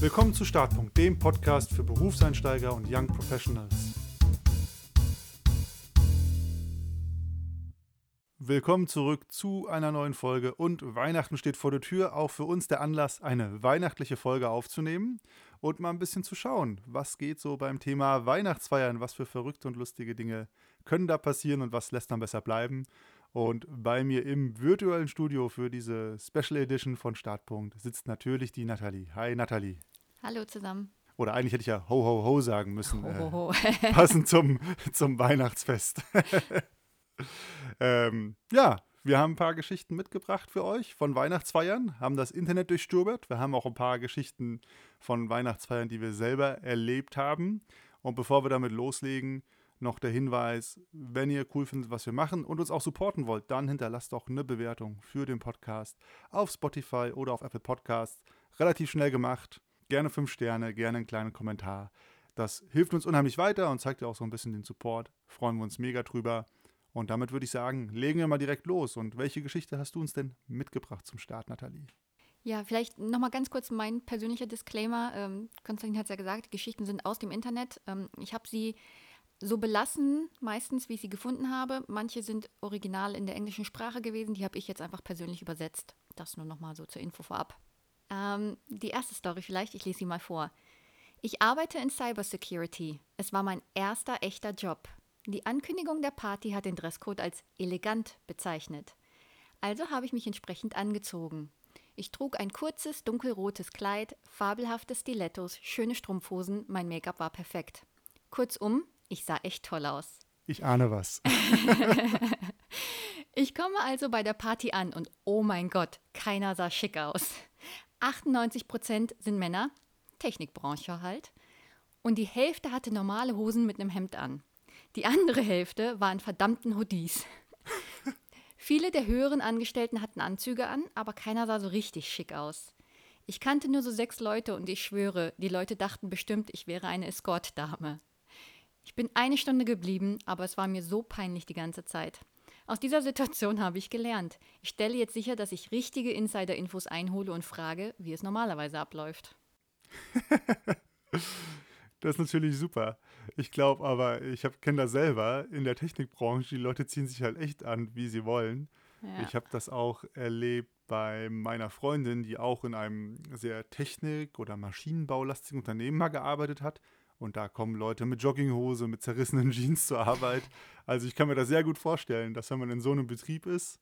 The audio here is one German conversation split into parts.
Willkommen zu Startpunkt, dem Podcast für Berufseinsteiger und Young Professionals. Willkommen zurück zu einer neuen Folge und Weihnachten steht vor der Tür. Auch für uns der Anlass, eine weihnachtliche Folge aufzunehmen und mal ein bisschen zu schauen, was geht so beim Thema Weihnachtsfeiern, was für verrückte und lustige Dinge können da passieren und was lässt dann besser bleiben. Und bei mir im virtuellen Studio für diese Special Edition von Startpunkt sitzt natürlich die Nathalie. Hi Nathalie. Hallo zusammen. Oder eigentlich hätte ich ja Ho Ho Ho sagen müssen. Ho, ho, ho. Äh, passend zum, zum Weihnachtsfest. ähm, ja, wir haben ein paar Geschichten mitgebracht für euch von Weihnachtsfeiern, haben das Internet durchstöbert. Wir haben auch ein paar Geschichten von Weihnachtsfeiern, die wir selber erlebt haben. Und bevor wir damit loslegen, noch der Hinweis, wenn ihr cool findet, was wir machen und uns auch supporten wollt, dann hinterlasst doch eine Bewertung für den Podcast auf Spotify oder auf Apple Podcasts. Relativ schnell gemacht. Gerne fünf Sterne, gerne einen kleinen Kommentar. Das hilft uns unheimlich weiter und zeigt ja auch so ein bisschen den Support. Freuen wir uns mega drüber. Und damit würde ich sagen, legen wir mal direkt los. Und welche Geschichte hast du uns denn mitgebracht zum Start, Nathalie? Ja, vielleicht nochmal ganz kurz mein persönlicher Disclaimer. Ähm, Konstantin hat es ja gesagt, Geschichten sind aus dem Internet. Ähm, ich habe sie so belassen, meistens, wie ich sie gefunden habe. Manche sind original in der englischen Sprache gewesen, die habe ich jetzt einfach persönlich übersetzt. Das nur nochmal so zur Info vorab. Ähm, die erste Story vielleicht, ich lese sie mal vor. Ich arbeite in Cybersecurity. Es war mein erster echter Job. Die Ankündigung der Party hat den Dresscode als elegant bezeichnet. Also habe ich mich entsprechend angezogen. Ich trug ein kurzes, dunkelrotes Kleid, fabelhafte Stilettos, schöne Strumpfhosen, mein Make-up war perfekt. Kurzum, ich sah echt toll aus. Ich ahne was. ich komme also bei der Party an und oh mein Gott, keiner sah schick aus. 98 Prozent sind Männer, Technikbranche halt, und die Hälfte hatte normale Hosen mit einem Hemd an. Die andere Hälfte waren verdammten Hoodies. Viele der höheren Angestellten hatten Anzüge an, aber keiner sah so richtig schick aus. Ich kannte nur so sechs Leute und ich schwöre, die Leute dachten bestimmt, ich wäre eine Escort-Dame. Ich bin eine Stunde geblieben, aber es war mir so peinlich die ganze Zeit. Aus dieser Situation habe ich gelernt. Ich stelle jetzt sicher, dass ich richtige Insider-Infos einhole und frage, wie es normalerweise abläuft. das ist natürlich super. Ich glaube aber, ich kenne das selber in der Technikbranche, die Leute ziehen sich halt echt an, wie sie wollen. Ja. Ich habe das auch erlebt bei meiner Freundin, die auch in einem sehr technik- oder maschinenbaulastigen Unternehmen mal gearbeitet hat. Und da kommen Leute mit Jogginghose, mit zerrissenen Jeans zur Arbeit. Also ich kann mir das sehr gut vorstellen, dass wenn man in so einem Betrieb ist,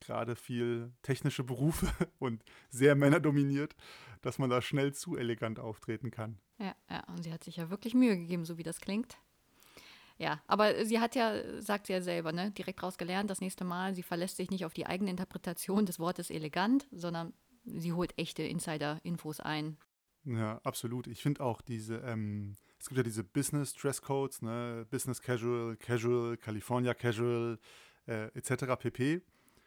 gerade viel technische Berufe und sehr männerdominiert, dass man da schnell zu elegant auftreten kann. Ja, ja, und sie hat sich ja wirklich Mühe gegeben, so wie das klingt. Ja, aber sie hat ja, sagt sie ja selber, ne, direkt raus gelernt, das nächste Mal, sie verlässt sich nicht auf die eigene Interpretation des Wortes elegant, sondern sie holt echte Insider-Infos ein. Ja, absolut. Ich finde auch diese, ähm, es gibt ja diese Business Dresscodes, ne? Business Casual, Casual, California Casual, äh, etc. pp.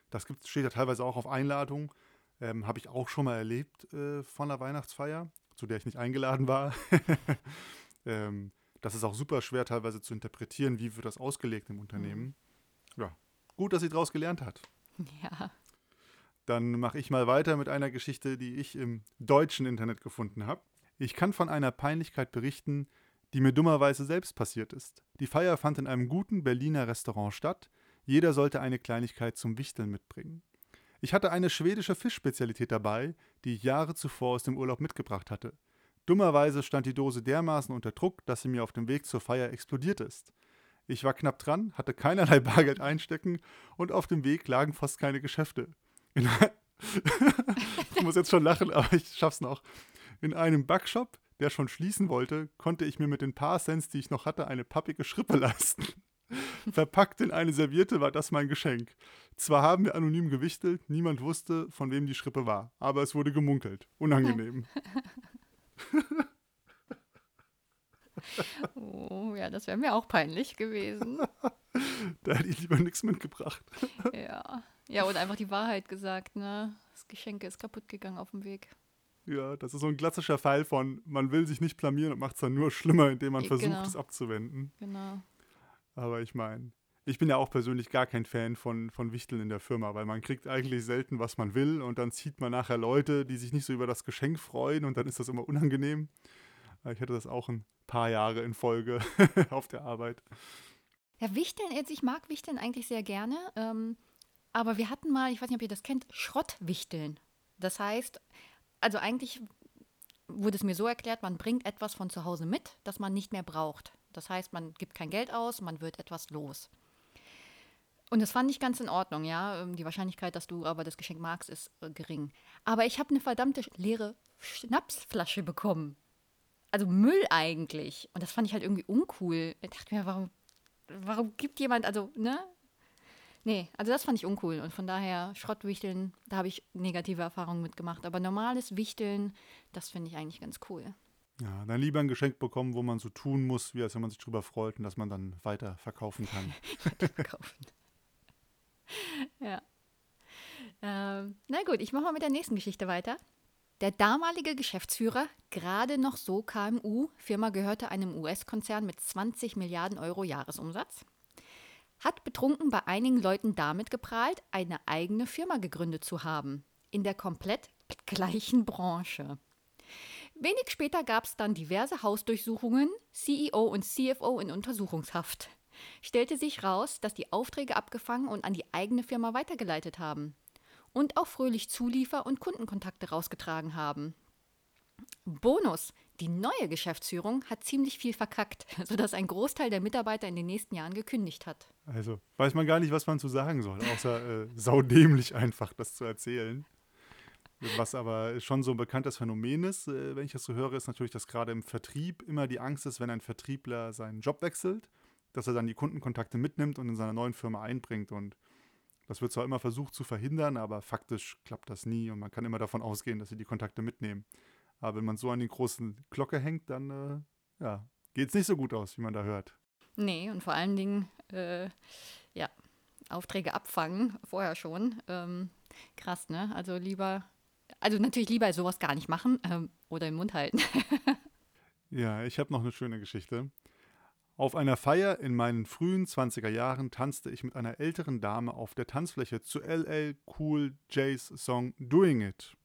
Das gibt, steht ja teilweise auch auf Einladung. Ähm, Habe ich auch schon mal erlebt äh, von der Weihnachtsfeier, zu der ich nicht eingeladen war. ähm, das ist auch super schwer teilweise zu interpretieren, wie wird das ausgelegt im Unternehmen. Mhm. Ja, gut, dass sie daraus gelernt hat. Ja. Dann mache ich mal weiter mit einer Geschichte, die ich im deutschen Internet gefunden habe. Ich kann von einer Peinlichkeit berichten, die mir dummerweise selbst passiert ist. Die Feier fand in einem guten Berliner Restaurant statt. Jeder sollte eine Kleinigkeit zum Wichteln mitbringen. Ich hatte eine schwedische Fischspezialität dabei, die ich Jahre zuvor aus dem Urlaub mitgebracht hatte. Dummerweise stand die Dose dermaßen unter Druck, dass sie mir auf dem Weg zur Feier explodiert ist. Ich war knapp dran, hatte keinerlei Bargeld einstecken und auf dem Weg lagen fast keine Geschäfte. Ich muss jetzt schon lachen, aber ich schaff's noch. In einem Backshop, der schon schließen wollte, konnte ich mir mit den paar Cents, die ich noch hatte, eine pappige Schrippe leisten. Verpackt in eine Serviette war das mein Geschenk. Zwar haben wir anonym gewichtelt, niemand wusste, von wem die Schrippe war, aber es wurde gemunkelt. Unangenehm. oh, ja, das wäre mir auch peinlich gewesen. da hätte ich lieber nichts mitgebracht. ja. Ja, oder einfach die Wahrheit gesagt, ne? Das Geschenk ist kaputt gegangen auf dem Weg. Ja, das ist so ein klassischer Fall von, man will sich nicht blamieren und macht es dann nur schlimmer, indem man versucht, genau. es abzuwenden. Genau. Aber ich meine, Ich bin ja auch persönlich gar kein Fan von, von Wichteln in der Firma, weil man kriegt eigentlich selten, was man will und dann zieht man nachher Leute, die sich nicht so über das Geschenk freuen und dann ist das immer unangenehm. Ich hatte das auch ein paar Jahre in Folge auf der Arbeit. Ja, Wichteln, jetzt, ich mag Wichteln eigentlich sehr gerne, ähm, aber wir hatten mal, ich weiß nicht, ob ihr das kennt, Schrottwichteln. Das heißt, also eigentlich wurde es mir so erklärt, man bringt etwas von zu Hause mit, das man nicht mehr braucht. Das heißt, man gibt kein Geld aus, man wird etwas los. Und das fand ich ganz in Ordnung, ja. Ähm, die Wahrscheinlichkeit, dass du aber das Geschenk magst, ist äh, gering. Aber ich habe eine verdammte leere Schnapsflasche bekommen. Also Müll eigentlich. Und das fand ich halt irgendwie uncool. Ich dachte mir, warum, warum gibt jemand, also, ne? Nee, also das fand ich uncool. Und von daher, Schrottwichteln, da habe ich negative Erfahrungen mitgemacht. Aber normales Wichteln, das finde ich eigentlich ganz cool. Ja, dann lieber ein Geschenk bekommen, wo man so tun muss, wie als wenn man sich drüber freut und dass man dann weiter verkaufen kann. Weiterverkaufen. ja. Ähm, na gut, ich mache mal mit der nächsten Geschichte weiter. Der damalige Geschäftsführer, gerade noch so KMU, Firma gehörte einem US-Konzern mit 20 Milliarden Euro Jahresumsatz, hat betrunken bei einigen Leuten damit geprahlt, eine eigene Firma gegründet zu haben, in der komplett gleichen Branche. Wenig später gab es dann diverse Hausdurchsuchungen, CEO und CFO in Untersuchungshaft stellte sich raus, dass die Aufträge abgefangen und an die eigene Firma weitergeleitet haben und auch fröhlich Zuliefer- und Kundenkontakte rausgetragen haben. Bonus, die neue Geschäftsführung hat ziemlich viel verkackt, sodass ein Großteil der Mitarbeiter in den nächsten Jahren gekündigt hat. Also weiß man gar nicht, was man zu sagen soll, außer äh, saudämlich einfach das zu erzählen. Was aber schon so ein bekanntes Phänomen ist, äh, wenn ich das so höre, ist natürlich, dass gerade im Vertrieb immer die Angst ist, wenn ein Vertriebler seinen Job wechselt dass er dann die Kundenkontakte mitnimmt und in seiner neuen Firma einbringt. Und das wird zwar immer versucht zu verhindern, aber faktisch klappt das nie und man kann immer davon ausgehen, dass sie die Kontakte mitnehmen. Aber wenn man so an die großen Glocke hängt, dann äh, ja, geht es nicht so gut aus, wie man da hört. Nee, und vor allen Dingen, äh, ja, Aufträge abfangen, vorher schon. Ähm, krass, ne? Also lieber, also natürlich lieber sowas gar nicht machen ähm, oder im Mund halten. ja, ich habe noch eine schöne Geschichte. Auf einer Feier in meinen frühen 20er Jahren tanzte ich mit einer älteren Dame auf der Tanzfläche zu LL Cool J's Song Doing It.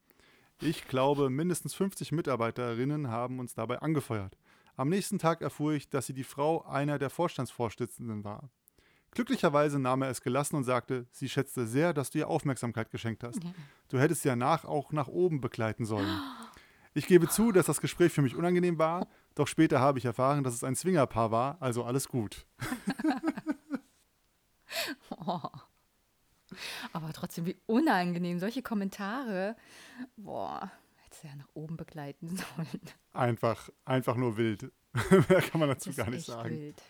Ich glaube, mindestens 50 Mitarbeiterinnen haben uns dabei angefeuert. Am nächsten Tag erfuhr ich, dass sie die Frau einer der Vorstandsvorsitzenden war. Glücklicherweise nahm er es gelassen und sagte, sie schätzte sehr, dass du ihr Aufmerksamkeit geschenkt hast. Du hättest sie danach auch nach oben begleiten sollen. Ich gebe zu, dass das Gespräch für mich unangenehm war, doch später habe ich erfahren, dass es ein Swingerpaar war, also alles gut. oh. Aber trotzdem, wie unangenehm. Solche Kommentare. Boah, hätte ja nach oben begleiten sollen. Einfach, einfach nur wild. Mehr kann man dazu gar nicht sagen. Wild.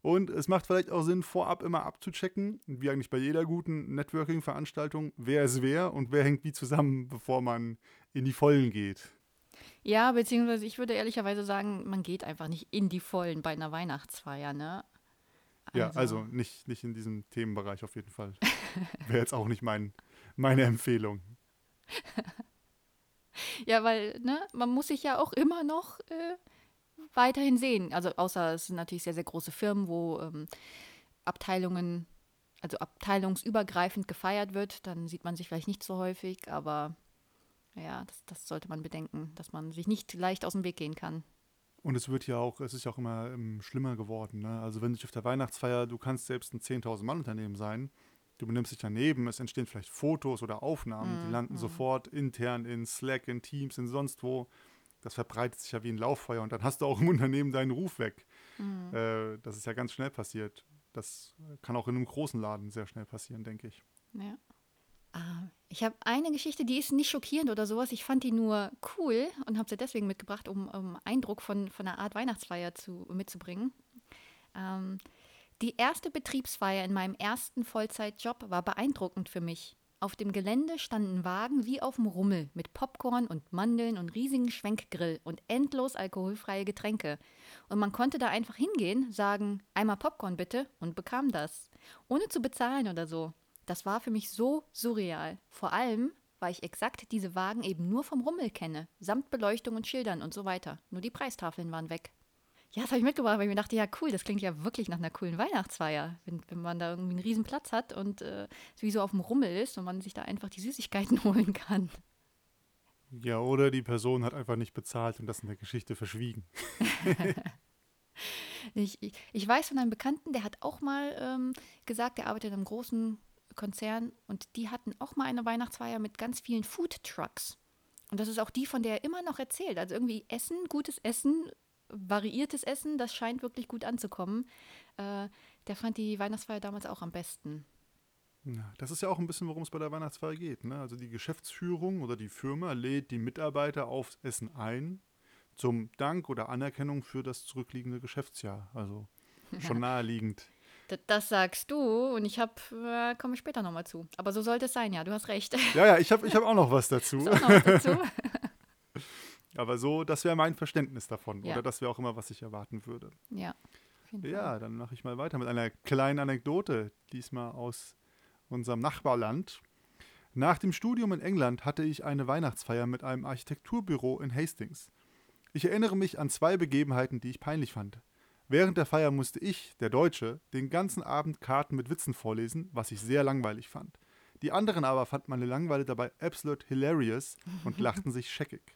Und es macht vielleicht auch Sinn, vorab immer abzuchecken, wie eigentlich bei jeder guten Networking-Veranstaltung, wer ist wer und wer hängt wie zusammen, bevor man in die Vollen geht. Ja, beziehungsweise ich würde ehrlicherweise sagen, man geht einfach nicht in die Vollen bei einer Weihnachtsfeier, ne? Also. Ja, also nicht, nicht in diesem Themenbereich auf jeden Fall. Wäre jetzt auch nicht mein, meine Empfehlung. ja, weil, ne, man muss sich ja auch immer noch äh, weiterhin sehen. Also außer es sind natürlich sehr, sehr große Firmen, wo ähm, Abteilungen, also abteilungsübergreifend gefeiert wird, dann sieht man sich vielleicht nicht so häufig, aber ja, das, das sollte man bedenken, dass man sich nicht leicht aus dem Weg gehen kann. Und es wird ja auch, es ist ja auch immer ähm, schlimmer geworden. Ne? Also wenn sich auf der Weihnachtsfeier, du kannst selbst ein 10.000 Mann Unternehmen sein, du benimmst dich daneben, es entstehen vielleicht Fotos oder Aufnahmen, mm, die landen mm. sofort intern in Slack, in Teams, in sonst wo. Das verbreitet sich ja wie ein Lauffeuer und dann hast du auch im Unternehmen deinen Ruf weg. Mm. Äh, das ist ja ganz schnell passiert. Das kann auch in einem großen Laden sehr schnell passieren, denke ich. Ja. Ah, ich habe eine Geschichte, die ist nicht schockierend oder sowas. Ich fand die nur cool und habe sie deswegen mitgebracht, um, um Eindruck von, von einer Art Weihnachtsfeier zu, mitzubringen. Ähm, die erste Betriebsfeier in meinem ersten Vollzeitjob war beeindruckend für mich. Auf dem Gelände standen Wagen wie auf dem Rummel mit Popcorn und Mandeln und riesigen Schwenkgrill und endlos alkoholfreie Getränke. Und man konnte da einfach hingehen, sagen, einmal Popcorn bitte und bekam das. Ohne zu bezahlen oder so. Das war für mich so surreal. Vor allem, weil ich exakt diese Wagen eben nur vom Rummel kenne, samt Beleuchtung und Schildern und so weiter. Nur die Preistafeln waren weg. Ja, das habe ich mitgebracht, weil ich mir dachte, ja cool, das klingt ja wirklich nach einer coolen Weihnachtsfeier, wenn, wenn man da irgendwie einen riesen Platz hat und äh, wie so auf dem Rummel ist und man sich da einfach die Süßigkeiten holen kann. Ja, oder die Person hat einfach nicht bezahlt und das in der Geschichte verschwiegen. ich, ich, ich, weiß von einem Bekannten, der hat auch mal ähm, gesagt, der arbeitet in einem großen Konzern und die hatten auch mal eine Weihnachtsfeier mit ganz vielen Food Trucks. Und das ist auch die, von der er immer noch erzählt. Also irgendwie Essen, gutes Essen, variiertes Essen, das scheint wirklich gut anzukommen. Äh, der fand die Weihnachtsfeier damals auch am besten. Ja, das ist ja auch ein bisschen, worum es bei der Weihnachtsfeier geht. Ne? Also die Geschäftsführung oder die Firma lädt die Mitarbeiter aufs Essen ein, zum Dank oder Anerkennung für das zurückliegende Geschäftsjahr. Also schon naheliegend. Das, das sagst du und ich habe, äh, komme später nochmal zu. Aber so sollte es sein, ja, du hast recht. Ja, ja, ich habe ich hab auch noch was dazu. Noch was dazu? Aber so, das wäre mein Verständnis davon. Ja. Oder das wäre auch immer, was ich erwarten würde. Ja. Ja, dann mache ich mal weiter mit einer kleinen Anekdote, diesmal aus unserem Nachbarland. Nach dem Studium in England hatte ich eine Weihnachtsfeier mit einem Architekturbüro in Hastings. Ich erinnere mich an zwei Begebenheiten, die ich peinlich fand. Während der Feier musste ich, der Deutsche, den ganzen Abend Karten mit Witzen vorlesen, was ich sehr langweilig fand. Die anderen aber fanden meine Langeweile dabei absolut hilarious und lachten sich scheckig.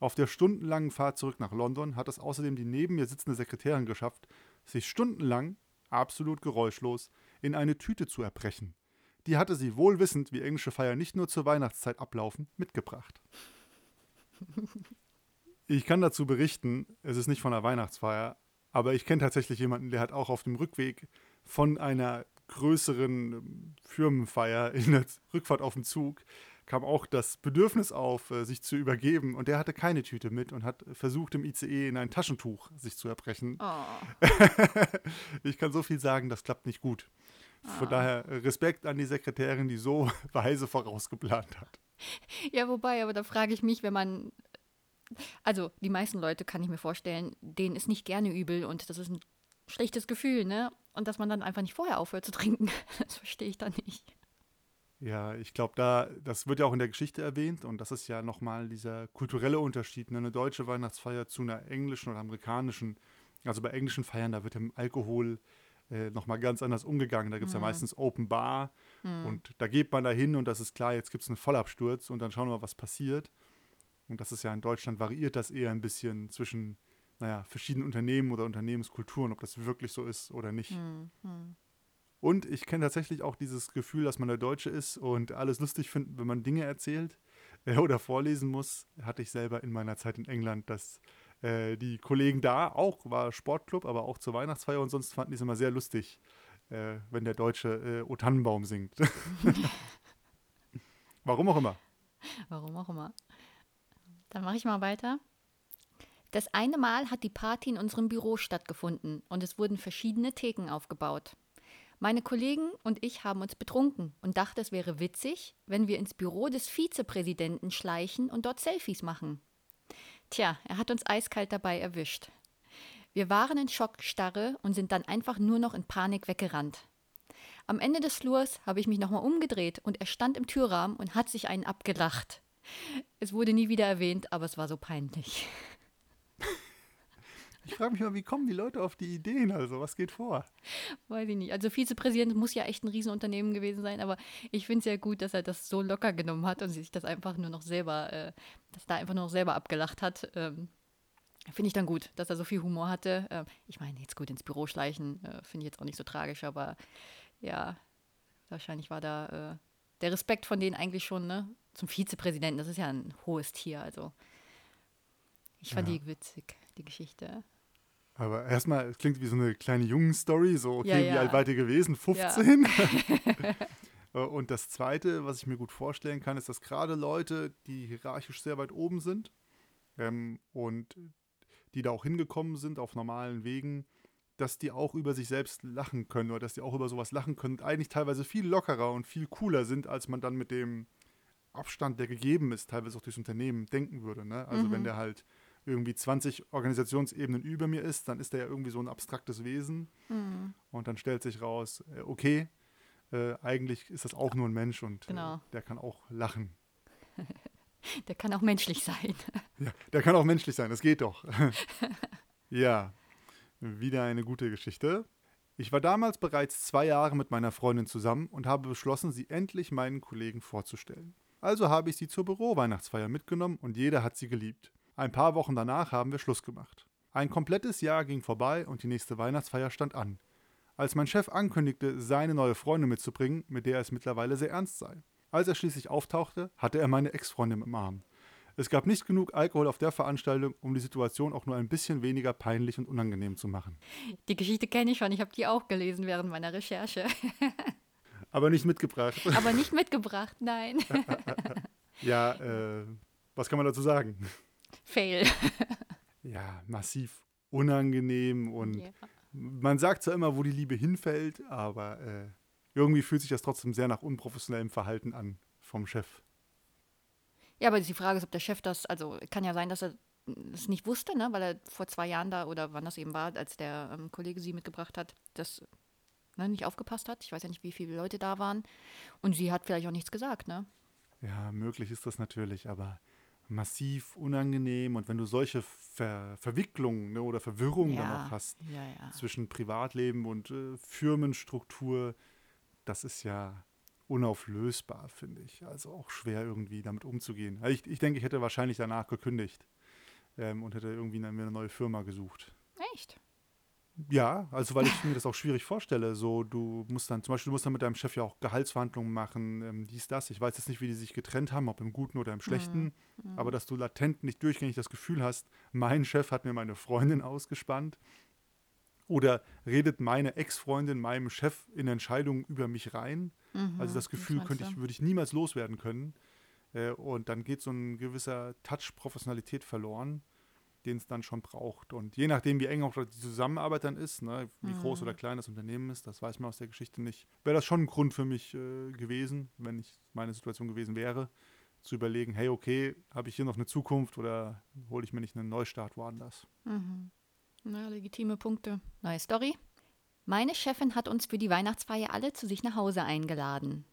Auf der stundenlangen Fahrt zurück nach London hat es außerdem die neben mir sitzende Sekretärin geschafft, sich stundenlang, absolut geräuschlos, in eine Tüte zu erbrechen. Die hatte sie wohlwissend, wie englische Feiern nicht nur zur Weihnachtszeit ablaufen, mitgebracht. Ich kann dazu berichten, es ist nicht von einer Weihnachtsfeier, aber ich kenne tatsächlich jemanden, der hat auch auf dem Rückweg von einer größeren ähm, Firmenfeier in der Rückfahrt auf dem Zug kam auch das Bedürfnis auf, äh, sich zu übergeben. Und der hatte keine Tüte mit und hat versucht, im ICE in ein Taschentuch sich zu erbrechen. Oh. ich kann so viel sagen, das klappt nicht gut. Von oh. daher Respekt an die Sekretärin, die so weise vorausgeplant hat. Ja, wobei, aber da frage ich mich, wenn man also die meisten Leute kann ich mir vorstellen, denen ist nicht gerne übel und das ist ein schlechtes Gefühl, ne? Und dass man dann einfach nicht vorher aufhört zu trinken, das verstehe ich dann nicht. Ja, ich glaube, da, das wird ja auch in der Geschichte erwähnt und das ist ja nochmal dieser kulturelle Unterschied, ne? eine deutsche Weihnachtsfeier zu einer englischen oder amerikanischen. Also bei englischen Feiern, da wird dem Alkohol äh, nochmal ganz anders umgegangen. Da gibt es mhm. ja meistens Open Bar mhm. und da geht man da hin und das ist klar, jetzt gibt es einen Vollabsturz und dann schauen wir mal, was passiert. Und das ist ja in Deutschland variiert das eher ein bisschen zwischen, naja, verschiedenen Unternehmen oder Unternehmenskulturen, ob das wirklich so ist oder nicht. Mhm. Und ich kenne tatsächlich auch dieses Gefühl, dass man der Deutsche ist und alles lustig findet, wenn man Dinge erzählt äh, oder vorlesen muss. Hatte ich selber in meiner Zeit in England, dass äh, die Kollegen da auch, war Sportclub, aber auch zur Weihnachtsfeier und sonst fanden die es immer sehr lustig, äh, wenn der Deutsche äh, O Tannenbaum singt. Warum auch immer. Warum auch immer. Dann mache ich mal weiter. Das eine Mal hat die Party in unserem Büro stattgefunden und es wurden verschiedene Theken aufgebaut. Meine Kollegen und ich haben uns betrunken und dachten, es wäre witzig, wenn wir ins Büro des Vizepräsidenten schleichen und dort Selfies machen. Tja, er hat uns eiskalt dabei erwischt. Wir waren in Schockstarre und sind dann einfach nur noch in Panik weggerannt. Am Ende des Flurs habe ich mich nochmal umgedreht und er stand im Türrahmen und hat sich einen abgelacht. Es wurde nie wieder erwähnt, aber es war so peinlich. Ich frage mich mal, wie kommen die Leute auf die Ideen? Also, was geht vor? Weiß ich nicht. Also, Vizepräsident muss ja echt ein Riesenunternehmen gewesen sein, aber ich finde es ja gut, dass er das so locker genommen hat und sich das einfach nur noch selber, äh, dass da einfach nur noch selber abgelacht hat. Ähm, finde ich dann gut, dass er so viel Humor hatte. Ähm, ich meine, jetzt gut ins Büro schleichen, äh, finde ich jetzt auch nicht so tragisch, aber ja, wahrscheinlich war da äh, der Respekt von denen eigentlich schon, ne? Zum Vizepräsidenten, das ist ja ein hohes Tier, also. Ich fand ja. die witzig, die Geschichte. Aber erstmal, es klingt wie so eine kleine Jungen-Story, so, okay, ja, ja. wie alt wart ihr gewesen? 15? Ja. Äh, und das Zweite, was ich mir gut vorstellen kann, ist, dass gerade Leute, die hierarchisch sehr weit oben sind ähm, und die da auch hingekommen sind auf normalen Wegen, dass die auch über sich selbst lachen können oder dass die auch über sowas lachen können und eigentlich teilweise viel lockerer und viel cooler sind, als man dann mit dem Abstand, der gegeben ist, teilweise auch durchs Unternehmen denken würde. Ne? Also mhm. wenn der halt irgendwie 20 Organisationsebenen über mir ist, dann ist er ja irgendwie so ein abstraktes Wesen. Mhm. Und dann stellt sich raus, äh, okay, äh, eigentlich ist das auch nur ein Mensch und äh, genau. äh, der kann auch lachen. der kann auch menschlich sein. Ja, der kann auch menschlich sein, das geht doch. ja. Wieder eine gute Geschichte. Ich war damals bereits zwei Jahre mit meiner Freundin zusammen und habe beschlossen, sie endlich meinen Kollegen vorzustellen. Also habe ich sie zur Büro-Weihnachtsfeier mitgenommen und jeder hat sie geliebt. Ein paar Wochen danach haben wir Schluss gemacht. Ein komplettes Jahr ging vorbei und die nächste Weihnachtsfeier stand an. Als mein Chef ankündigte, seine neue Freundin mitzubringen, mit der es mittlerweile sehr ernst sei. Als er schließlich auftauchte, hatte er meine Ex-Freundin im Arm. Es gab nicht genug Alkohol auf der Veranstaltung, um die Situation auch nur ein bisschen weniger peinlich und unangenehm zu machen. Die Geschichte kenne ich schon, ich habe die auch gelesen während meiner Recherche. Aber nicht mitgebracht. Aber nicht mitgebracht, nein. ja, äh, was kann man dazu sagen? Fail. Ja, massiv unangenehm und yeah. man sagt zwar immer, wo die Liebe hinfällt, aber äh, irgendwie fühlt sich das trotzdem sehr nach unprofessionellem Verhalten an vom Chef. Ja, aber die Frage ist, ob der Chef das, also kann ja sein, dass er es nicht wusste, ne, weil er vor zwei Jahren da oder wann das eben war, als der ähm, Kollege sie mitgebracht hat, das ne, nicht aufgepasst hat. Ich weiß ja nicht, wie viele Leute da waren. Und sie hat vielleicht auch nichts gesagt, ne? Ja, möglich ist das natürlich, aber massiv unangenehm. Und wenn du solche Ver Verwicklungen ne, oder Verwirrungen ja, dann auch hast ja, ja. zwischen Privatleben und äh, Firmenstruktur, das ist ja unauflösbar, finde ich. Also auch schwer irgendwie damit umzugehen. Also ich, ich denke, ich hätte wahrscheinlich danach gekündigt ähm, und hätte irgendwie eine, eine neue Firma gesucht. Echt? Ja, also weil ich mir das auch schwierig vorstelle. So, du musst dann, zum Beispiel, du musst dann mit deinem Chef ja auch Gehaltsverhandlungen machen, ähm, dies, das. Ich weiß jetzt nicht, wie die sich getrennt haben, ob im Guten oder im Schlechten, mhm. mhm. aber dass du latent nicht durchgängig das Gefühl hast, mein Chef hat mir meine Freundin ausgespannt. Oder redet meine Ex-Freundin meinem Chef in Entscheidungen über mich rein? Mhm, also das Gefühl könnte ich, würde ich niemals loswerden können. Äh, und dann geht so ein gewisser Touch Professionalität verloren, den es dann schon braucht. Und je nachdem, wie eng auch die Zusammenarbeit dann ist, ne, wie mhm. groß oder klein das Unternehmen ist, das weiß man aus der Geschichte nicht, wäre das schon ein Grund für mich äh, gewesen, wenn ich meine Situation gewesen wäre, zu überlegen, hey, okay, habe ich hier noch eine Zukunft oder hole ich mir nicht einen Neustart woanders? Mhm. Na, legitime Punkte. Neue Story. Meine Chefin hat uns für die Weihnachtsfeier alle zu sich nach Hause eingeladen.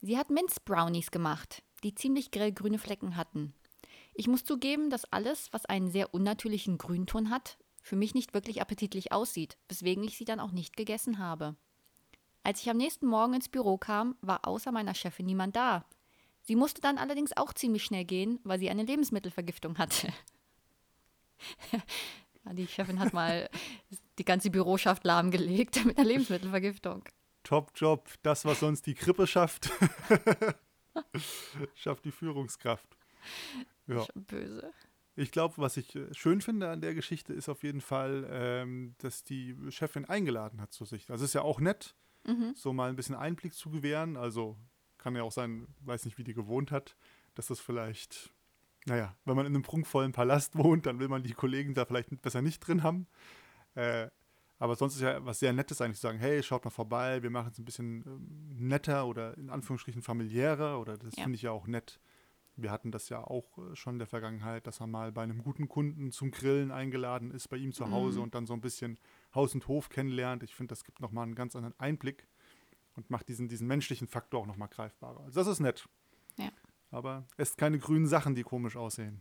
Sie hat Minzbrownies gemacht, die ziemlich grellgrüne Flecken hatten. Ich muss zugeben, dass alles, was einen sehr unnatürlichen Grünton hat, für mich nicht wirklich appetitlich aussieht, weswegen ich sie dann auch nicht gegessen habe. Als ich am nächsten Morgen ins Büro kam, war außer meiner Chefin niemand da. Sie musste dann allerdings auch ziemlich schnell gehen, weil sie eine Lebensmittelvergiftung hatte. Die Chefin hat mal die ganze Büroschaft lahmgelegt mit einer Lebensmittelvergiftung. Top Job. Das, was sonst die Krippe schafft, schafft die Führungskraft. Ja. Böse. Ich glaube, was ich äh, schön finde an der Geschichte, ist auf jeden Fall, ähm, dass die Chefin eingeladen hat zu sich. Das ist ja auch nett, mhm. so mal ein bisschen Einblick zu gewähren. Also kann ja auch sein, weiß nicht, wie die gewohnt hat, dass das vielleicht naja, wenn man in einem prunkvollen Palast wohnt, dann will man die Kollegen da vielleicht besser nicht drin haben. Äh, aber sonst ist ja was sehr Nettes eigentlich zu sagen, hey, schaut mal vorbei, wir machen es ein bisschen ähm, netter oder in Anführungsstrichen familiärer oder das ja. finde ich ja auch nett. Wir hatten das ja auch äh, schon in der Vergangenheit, dass man mal bei einem guten Kunden zum Grillen eingeladen ist, bei ihm zu Hause mhm. und dann so ein bisschen Haus und Hof kennenlernt. Ich finde, das gibt nochmal einen ganz anderen Einblick und macht diesen, diesen menschlichen Faktor auch nochmal greifbarer. Also das ist nett. Ja aber esst keine grünen Sachen, die komisch aussehen.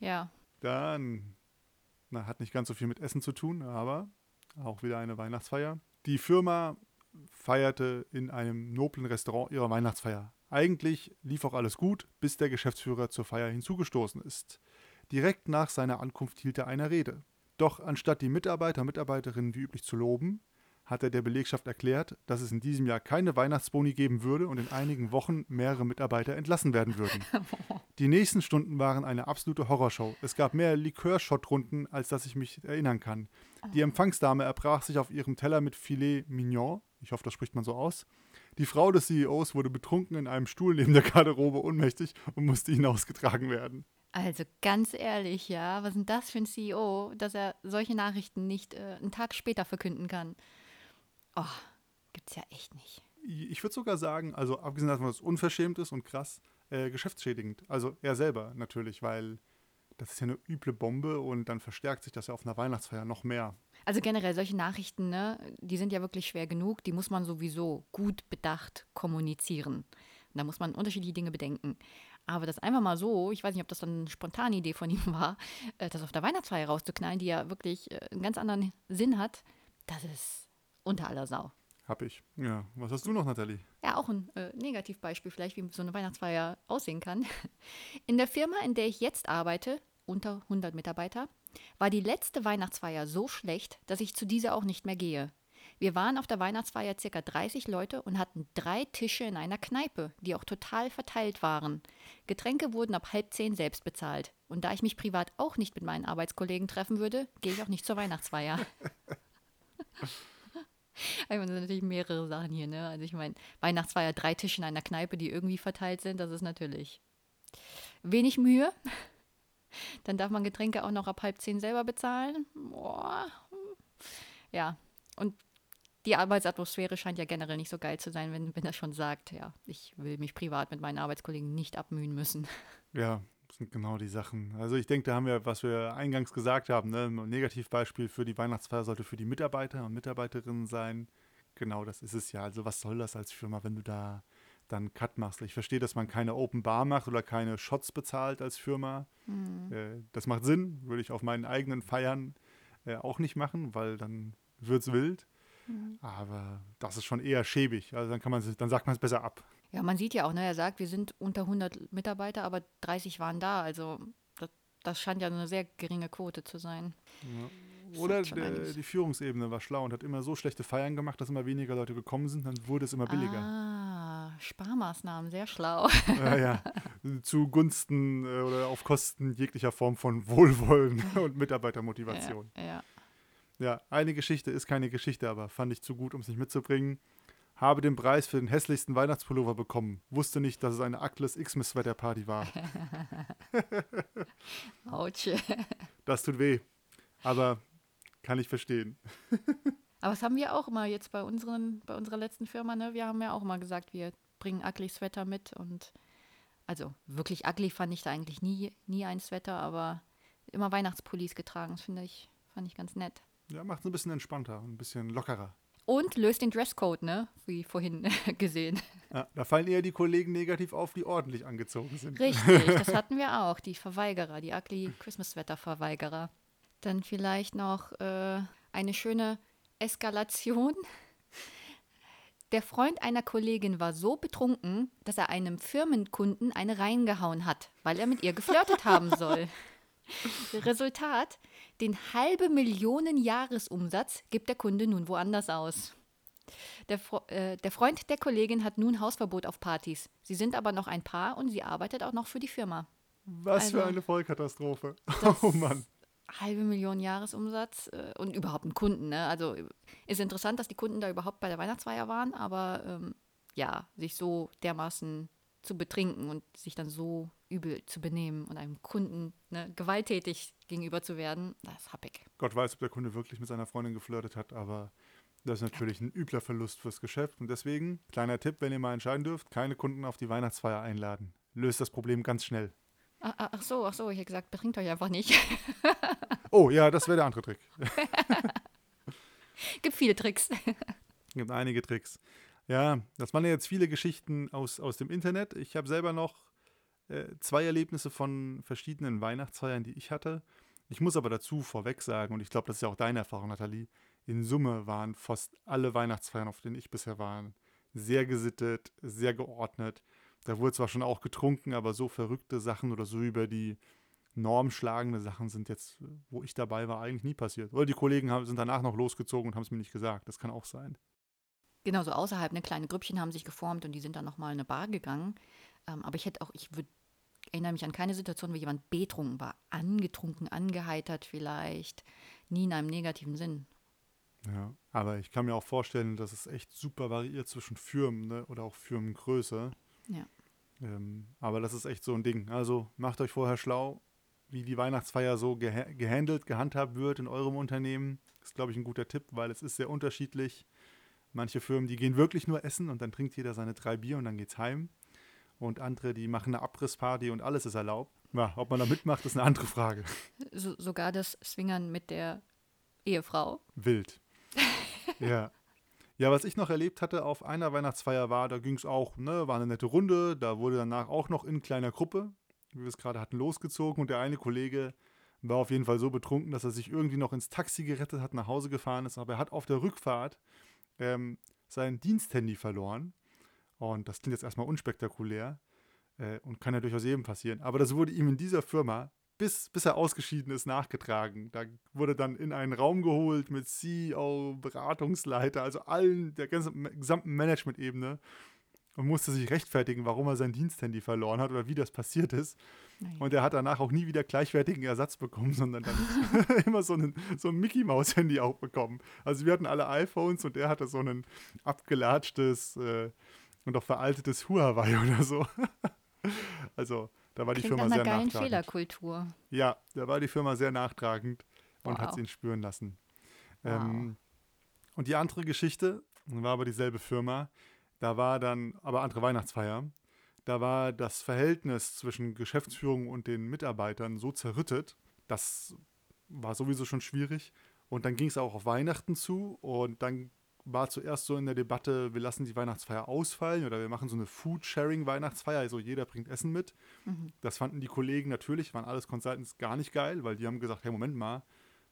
Ja. Dann, na, hat nicht ganz so viel mit Essen zu tun, aber auch wieder eine Weihnachtsfeier. Die Firma feierte in einem noblen Restaurant ihre Weihnachtsfeier. Eigentlich lief auch alles gut, bis der Geschäftsführer zur Feier hinzugestoßen ist. Direkt nach seiner Ankunft hielt er eine Rede. Doch anstatt die Mitarbeiter und Mitarbeiterinnen wie üblich zu loben, hat er der Belegschaft erklärt, dass es in diesem Jahr keine Weihnachtsboni geben würde und in einigen Wochen mehrere Mitarbeiter entlassen werden würden. Die nächsten Stunden waren eine absolute Horrorshow. Es gab mehr Likörschott-Runden, als dass ich mich erinnern kann. Die Empfangsdame erbrach sich auf ihrem Teller mit Filet Mignon. Ich hoffe, das spricht man so aus. Die Frau des CEOs wurde betrunken in einem Stuhl neben der Garderobe ohnmächtig und musste hinausgetragen werden. Also ganz ehrlich, ja, was ist denn das für ein CEO, dass er solche Nachrichten nicht äh, einen Tag später verkünden kann? Oh, gibt's ja echt nicht. Ich würde sogar sagen, also abgesehen davon, dass es unverschämt ist und krass, äh, geschäftsschädigend. Also er selber natürlich, weil das ist ja eine üble Bombe und dann verstärkt sich das ja auf einer Weihnachtsfeier noch mehr. Also generell solche Nachrichten, ne, die sind ja wirklich schwer genug, die muss man sowieso gut bedacht kommunizieren. Und da muss man unterschiedliche Dinge bedenken. Aber das einfach mal so, ich weiß nicht, ob das dann eine spontane Idee von ihm war, äh, das auf der Weihnachtsfeier rauszuknallen, die ja wirklich äh, einen ganz anderen Sinn hat, das ist unter aller Sau. Hab ich. Ja. Was hast du noch, Nathalie? Ja, auch ein äh, Negativbeispiel vielleicht, wie so eine Weihnachtsfeier aussehen kann. In der Firma, in der ich jetzt arbeite, unter 100 Mitarbeiter, war die letzte Weihnachtsfeier so schlecht, dass ich zu dieser auch nicht mehr gehe. Wir waren auf der Weihnachtsfeier circa 30 Leute und hatten drei Tische in einer Kneipe, die auch total verteilt waren. Getränke wurden ab halb zehn selbst bezahlt. Und da ich mich privat auch nicht mit meinen Arbeitskollegen treffen würde, gehe ich auch nicht zur Weihnachtsfeier. Einfach sind natürlich mehrere Sachen hier, ne? Also ich meine, Weihnachtsfeier, drei Tische in einer Kneipe, die irgendwie verteilt sind, das ist natürlich wenig Mühe. Dann darf man Getränke auch noch ab halb zehn selber bezahlen. Boah. Ja, und die Arbeitsatmosphäre scheint ja generell nicht so geil zu sein, wenn, wenn er schon sagt, ja, ich will mich privat mit meinen Arbeitskollegen nicht abmühen müssen. Ja, das sind genau die Sachen. Also ich denke, da haben wir, was wir eingangs gesagt haben, ne, ein Negativbeispiel für die Weihnachtsfeier sollte für die Mitarbeiter und Mitarbeiterinnen sein. Genau, das ist es ja. Also was soll das als Firma, wenn du da dann Cut machst? Ich verstehe, dass man keine Open Bar macht oder keine Shots bezahlt als Firma. Mhm. Äh, das macht Sinn, würde ich auf meinen eigenen Feiern äh, auch nicht machen, weil dann wird es wild. Mhm. Aber das ist schon eher schäbig. Also dann kann man dann sagt man es besser ab. Ja, man sieht ja auch, ne, er sagt, wir sind unter 100 Mitarbeiter, aber 30 waren da. Also das, das scheint ja eine sehr geringe Quote zu sein. Ja. Oder der, die Führungsebene war schlau und hat immer so schlechte Feiern gemacht, dass immer weniger Leute gekommen sind, dann wurde es immer billiger. Ah, Sparmaßnahmen, sehr schlau. Ja, ja. Zugunsten äh, oder auf Kosten jeglicher Form von Wohlwollen und Mitarbeitermotivation. Ja, ja. Ja, eine Geschichte ist keine Geschichte, aber fand ich zu gut, um es nicht mitzubringen. Habe den Preis für den hässlichsten Weihnachtspullover bekommen. Wusste nicht, dass es eine Ackless Xmas Sweater Party war. Autsch. Das tut weh. Aber kann ich verstehen. aber das haben wir auch immer jetzt bei, unseren, bei unserer letzten Firma. Ne? Wir haben ja auch immer gesagt, wir bringen ugly Sweater mit. Und also wirklich ugly fand ich da eigentlich nie, nie ein Sweater, aber immer Weihnachtspullis getragen. Das finde ich, fand ich ganz nett. Ja, macht es ein bisschen entspannter, ein bisschen lockerer. Und löst den Dresscode, ne? Wie vorhin gesehen. Ja, da fallen eher die Kollegen negativ auf, die ordentlich angezogen sind. Richtig, das hatten wir auch. Die Verweigerer, die ugly Christmas-Wetter-Verweigerer. Dann vielleicht noch äh, eine schöne Eskalation. Der Freund einer Kollegin war so betrunken, dass er einem Firmenkunden eine reingehauen hat, weil er mit ihr geflirtet haben soll. Resultat: Den halbe Millionen Jahresumsatz gibt der Kunde nun woanders aus. Der, äh, der, Freund der Kollegin hat nun Hausverbot auf Partys. Sie sind aber noch ein Paar und sie arbeitet auch noch für die Firma. Was also, für eine Vollkatastrophe. Oh Mann. Halbe Million Jahresumsatz äh, und überhaupt ein Kunden. Ne? Also ist interessant, dass die Kunden da überhaupt bei der Weihnachtsfeier waren, aber ähm, ja, sich so dermaßen zu betrinken und sich dann so übel zu benehmen und einem Kunden ne, gewalttätig gegenüber zu werden, das hab ich. Gott weiß, ob der Kunde wirklich mit seiner Freundin geflirtet hat, aber das ist natürlich ein übler Verlust fürs Geschäft. Und deswegen, kleiner Tipp, wenn ihr mal entscheiden dürft, keine Kunden auf die Weihnachtsfeier einladen. Löst das Problem ganz schnell. Ach, ach so, ach so, ich hätte gesagt, betrinkt euch einfach nicht. oh, ja, das wäre der andere Trick. Gibt viele Tricks. Gibt einige Tricks. Ja, das waren ja jetzt viele Geschichten aus, aus dem Internet. Ich habe selber noch äh, zwei Erlebnisse von verschiedenen Weihnachtsfeiern, die ich hatte. Ich muss aber dazu vorweg sagen, und ich glaube, das ist ja auch deine Erfahrung, Nathalie, in Summe waren fast alle Weihnachtsfeiern, auf denen ich bisher war, sehr gesittet, sehr geordnet. Da wurde zwar schon auch getrunken, aber so verrückte Sachen oder so über die Norm schlagende Sachen sind jetzt, wo ich dabei war, eigentlich nie passiert. Oder die Kollegen haben, sind danach noch losgezogen und haben es mir nicht gesagt. Das kann auch sein. Genau, so außerhalb, ne, kleine Grüppchen haben sich geformt und die sind dann nochmal in eine Bar gegangen. Ähm, aber ich hätte auch, ich würde erinnere mich an keine Situation, wo jemand betrunken war, angetrunken, angeheitert vielleicht, nie in einem negativen Sinn. Ja, aber ich kann mir auch vorstellen, dass es echt super variiert zwischen Firmen ne, oder auch Firmengröße. Ja. Ähm, aber das ist echt so ein Ding. Also macht euch vorher schlau, wie die Weihnachtsfeier so geha gehandelt, gehandhabt wird in eurem Unternehmen. Das ist, glaube ich, ein guter Tipp, weil es ist sehr unterschiedlich. Manche Firmen, die gehen wirklich nur essen und dann trinkt jeder seine drei Bier und dann geht's heim. Und andere, die machen eine Abrissparty und alles ist erlaubt. Ja, ob man da mitmacht, ist eine andere Frage. So, sogar das Swingern mit der Ehefrau. Wild. ja. Ja, was ich noch erlebt hatte auf einer Weihnachtsfeier war, da ging es auch, ne, war eine nette Runde, da wurde danach auch noch in kleiner Gruppe, wie wir es gerade hatten, losgezogen und der eine Kollege war auf jeden Fall so betrunken, dass er sich irgendwie noch ins Taxi gerettet hat, nach Hause gefahren ist, aber er hat auf der Rückfahrt ähm, sein Diensthandy verloren. Und das klingt jetzt erstmal unspektakulär äh, und kann ja durchaus jedem passieren. Aber das wurde ihm in dieser Firma, bis, bis er ausgeschieden ist, nachgetragen. Da wurde dann in einen Raum geholt mit CEO, Beratungsleiter, also allen, der ganzen, gesamten Management-Ebene und musste sich rechtfertigen, warum er sein Diensthandy verloren hat oder wie das passiert ist. Nein. Und er hat danach auch nie wieder gleichwertigen Ersatz bekommen, sondern dann immer so, einen, so ein Mickey-Maus-Handy auch bekommen. Also wir hatten alle iPhones und er hatte so ein abgelatschtes äh, und auch veraltetes Huawei oder so. also da war die Firma sehr nachtragend. Fehlerkultur. Ja, da war die Firma sehr nachtragend und wow. hat es ihn spüren lassen. Wow. Ähm, und die andere Geschichte war aber dieselbe Firma. Da war dann aber andere Weihnachtsfeier. Da war das Verhältnis zwischen Geschäftsführung und den Mitarbeitern so zerrüttet, das war sowieso schon schwierig. Und dann ging es auch auf Weihnachten zu und dann war zuerst so in der Debatte, wir lassen die Weihnachtsfeier ausfallen oder wir machen so eine Food-Sharing-Weihnachtsfeier, also jeder bringt Essen mit. Mhm. Das fanden die Kollegen natürlich, waren alles Consultants gar nicht geil, weil die haben gesagt, hey, Moment mal,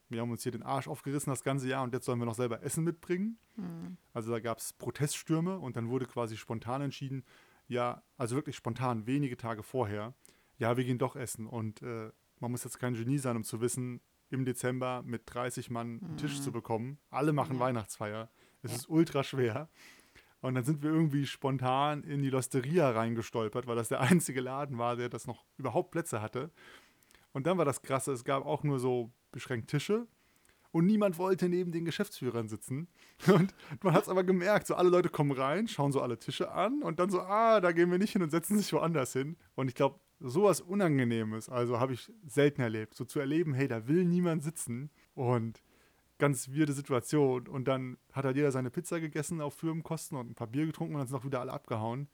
wir haben uns hier den Arsch aufgerissen das ganze Jahr und jetzt sollen wir noch selber Essen mitbringen. Mhm. Also da gab es Proteststürme und dann wurde quasi spontan entschieden, ja, also wirklich spontan, wenige Tage vorher, ja, wir gehen doch essen. Und äh, man muss jetzt kein Genie sein, um zu wissen, im Dezember mit 30 Mann einen Tisch mhm. zu bekommen. Alle machen ja. Weihnachtsfeier. Es ist ultra schwer. Und dann sind wir irgendwie spontan in die Losteria reingestolpert, weil das der einzige Laden war, der das noch überhaupt Plätze hatte. Und dann war das Krasse, es gab auch nur so beschränkt Tische und niemand wollte neben den Geschäftsführern sitzen. Und man hat es aber gemerkt, so alle Leute kommen rein, schauen so alle Tische an und dann so, ah, da gehen wir nicht hin und setzen sich woanders hin. Und ich glaube, sowas Unangenehmes, also habe ich selten erlebt, so zu erleben, hey, da will niemand sitzen und ganz wirde Situation. Und dann hat halt jeder seine Pizza gegessen auf Firmenkosten und ein paar Bier getrunken und dann sind auch wieder alle abgehauen.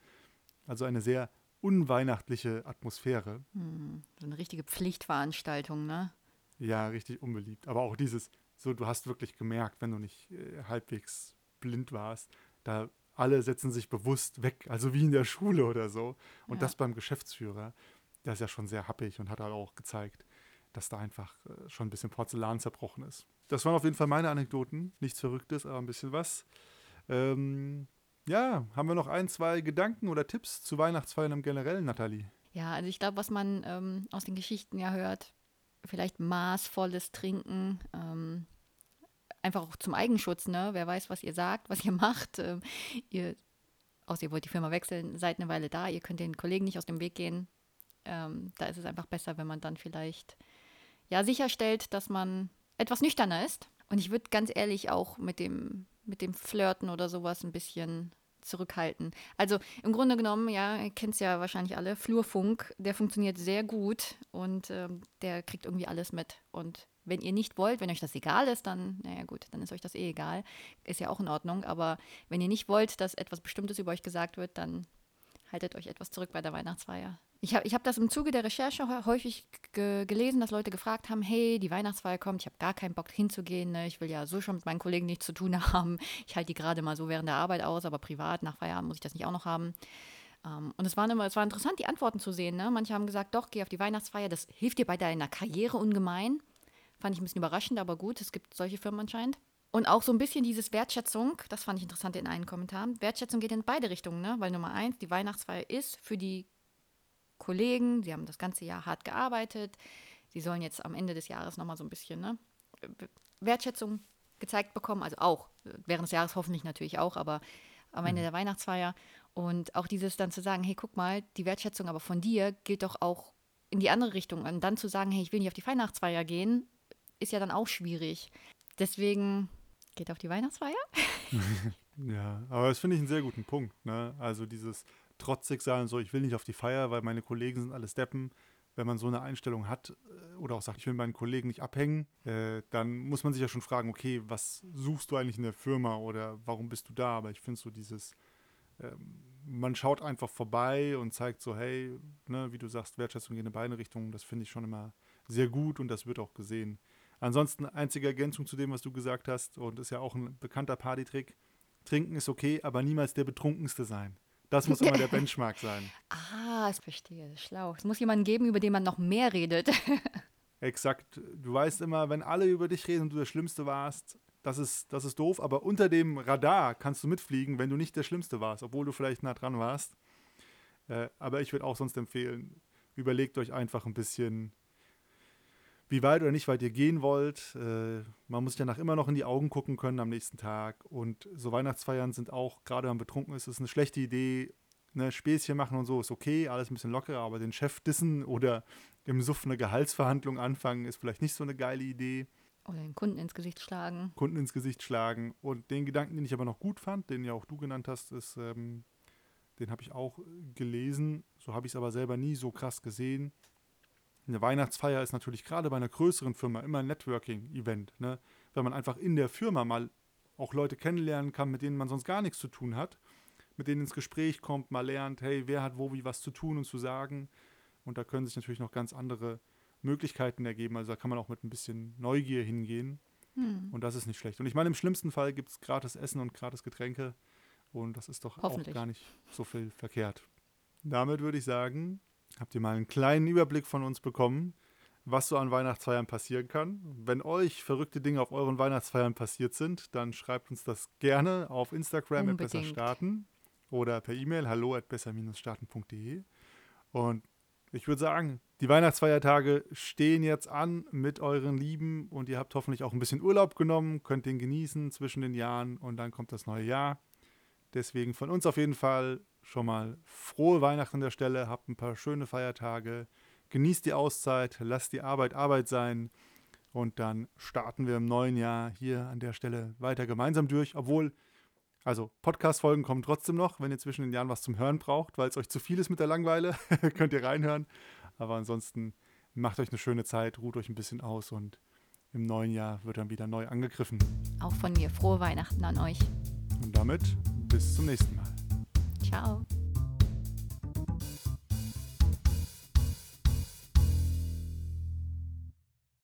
Also eine sehr unweihnachtliche Atmosphäre. Hm, so eine richtige Pflichtveranstaltung, ne? Ja, richtig unbeliebt. Aber auch dieses, so du hast wirklich gemerkt, wenn du nicht äh, halbwegs blind warst, da alle setzen sich bewusst weg, also wie in der Schule oder so. Und ja. das beim Geschäftsführer, der ist ja schon sehr happig und hat halt auch gezeigt, dass da einfach äh, schon ein bisschen Porzellan zerbrochen ist. Das waren auf jeden Fall meine Anekdoten. Nichts Verrücktes, aber ein bisschen was. Ähm, ja, haben wir noch ein, zwei Gedanken oder Tipps zu Weihnachtsfeiern im Generellen, Nathalie? Ja, also ich glaube, was man ähm, aus den Geschichten ja hört, vielleicht maßvolles Trinken, ähm, einfach auch zum Eigenschutz, ne? Wer weiß, was ihr sagt, was ihr macht. Ähm, ihr, außer ihr wollt die Firma wechseln, seid eine Weile da, ihr könnt den Kollegen nicht aus dem Weg gehen. Ähm, da ist es einfach besser, wenn man dann vielleicht ja sicherstellt, dass man etwas nüchterner ist. Und ich würde ganz ehrlich auch mit dem, mit dem Flirten oder sowas ein bisschen zurückhalten. Also im Grunde genommen, ja, ihr kennt es ja wahrscheinlich alle, Flurfunk, der funktioniert sehr gut und ähm, der kriegt irgendwie alles mit. Und wenn ihr nicht wollt, wenn euch das egal ist, dann, naja gut, dann ist euch das eh egal. Ist ja auch in Ordnung. Aber wenn ihr nicht wollt, dass etwas Bestimmtes über euch gesagt wird, dann haltet euch etwas zurück bei der Weihnachtsfeier. Ich habe ich hab das im Zuge der Recherche häufig ge gelesen, dass Leute gefragt haben, hey, die Weihnachtsfeier kommt, ich habe gar keinen Bock hinzugehen, ne? ich will ja so schon mit meinen Kollegen nichts zu tun haben. Ich halte die gerade mal so während der Arbeit aus, aber privat, nach Feierabend muss ich das nicht auch noch haben. Um, ähm, und es, waren immer, es war interessant, die Antworten zu sehen. Ne? Manche haben gesagt, doch, geh auf die Weihnachtsfeier, das hilft dir bei deiner Karriere ungemein. Fand ich ein bisschen überraschend, aber gut, es gibt solche Firmen anscheinend. Und auch so ein bisschen dieses Wertschätzung, das fand ich interessant in einem Kommentar. Wertschätzung geht in beide Richtungen, ne? weil Nummer eins, die Weihnachtsfeier ist für die Kollegen, sie haben das ganze Jahr hart gearbeitet, sie sollen jetzt am Ende des Jahres nochmal so ein bisschen ne, Wertschätzung gezeigt bekommen, also auch, während des Jahres hoffentlich natürlich auch, aber am Ende mhm. der Weihnachtsfeier. Und auch dieses dann zu sagen, hey, guck mal, die Wertschätzung aber von dir gilt doch auch in die andere Richtung. Und dann zu sagen, hey, ich will nicht auf die Weihnachtsfeier gehen, ist ja dann auch schwierig. Deswegen geht auf die Weihnachtsfeier. ja, aber das finde ich einen sehr guten Punkt. Ne? Also dieses, trotzig sein, so ich will nicht auf die Feier, weil meine Kollegen sind alles Deppen. Wenn man so eine Einstellung hat äh, oder auch sagt, ich will meinen Kollegen nicht abhängen, äh, dann muss man sich ja schon fragen, okay, was suchst du eigentlich in der Firma oder warum bist du da? Aber ich finde so dieses, äh, man schaut einfach vorbei und zeigt so, hey, ne, wie du sagst, Wertschätzung geht in beide Richtungen, das finde ich schon immer sehr gut und das wird auch gesehen. Ansonsten einzige Ergänzung zu dem, was du gesagt hast, und ist ja auch ein bekannter Partytrick, Trinken ist okay, aber niemals der Betrunkenste sein. Das muss immer der Benchmark sein. Ah, ich verstehe. Schlau. Es muss jemanden geben, über den man noch mehr redet. Exakt. Du weißt immer, wenn alle über dich reden und du der Schlimmste warst, das ist, das ist doof, aber unter dem Radar kannst du mitfliegen, wenn du nicht der Schlimmste warst, obwohl du vielleicht nah dran warst. Äh, aber ich würde auch sonst empfehlen, überlegt euch einfach ein bisschen, wie weit oder nicht weit ihr gehen wollt. Äh, man muss ja nach immer noch in die Augen gucken können am nächsten Tag. Und so Weihnachtsfeiern sind auch, gerade wenn man betrunken ist, ist eine schlechte Idee. Ne, Späßchen machen und so ist okay, alles ein bisschen lockerer, aber den Chef dissen oder im Suff eine Gehaltsverhandlung anfangen, ist vielleicht nicht so eine geile Idee. Oder den Kunden ins Gesicht schlagen. Kunden ins Gesicht schlagen. Und den Gedanken, den ich aber noch gut fand, den ja auch du genannt hast, ist, ähm, den habe ich auch gelesen. So habe ich es aber selber nie so krass gesehen. Eine Weihnachtsfeier ist natürlich gerade bei einer größeren Firma immer ein Networking-Event. Ne? Wenn man einfach in der Firma mal auch Leute kennenlernen kann, mit denen man sonst gar nichts zu tun hat, mit denen ins Gespräch kommt, mal lernt, hey, wer hat wo wie was zu tun und zu sagen. Und da können sich natürlich noch ganz andere Möglichkeiten ergeben. Also da kann man auch mit ein bisschen Neugier hingehen. Hm. Und das ist nicht schlecht. Und ich meine, im schlimmsten Fall gibt es gratis Essen und gratis Getränke. Und das ist doch auch gar nicht so viel verkehrt. Damit würde ich sagen, habt ihr mal einen kleinen Überblick von uns bekommen, was so an Weihnachtsfeiern passieren kann. Wenn euch verrückte Dinge auf euren Weihnachtsfeiern passiert sind, dann schreibt uns das gerne auf Instagram Unbedingt. besser starten oder per E-Mail hallo at besser-starten.de. Und ich würde sagen, die Weihnachtsfeiertage stehen jetzt an mit euren Lieben und ihr habt hoffentlich auch ein bisschen Urlaub genommen, könnt den genießen zwischen den Jahren und dann kommt das neue Jahr. Deswegen von uns auf jeden Fall schon mal frohe Weihnachten an der Stelle, habt ein paar schöne Feiertage, genießt die Auszeit, lasst die Arbeit Arbeit sein und dann starten wir im neuen Jahr hier an der Stelle weiter gemeinsam durch, obwohl also Podcast-Folgen kommen trotzdem noch, wenn ihr zwischen den Jahren was zum Hören braucht, weil es euch zu viel ist mit der Langeweile, könnt ihr reinhören. Aber ansonsten macht euch eine schöne Zeit, ruht euch ein bisschen aus und im neuen Jahr wird dann wieder neu angegriffen. Auch von mir frohe Weihnachten an euch. Und damit bis zum nächsten Mal. Ciao.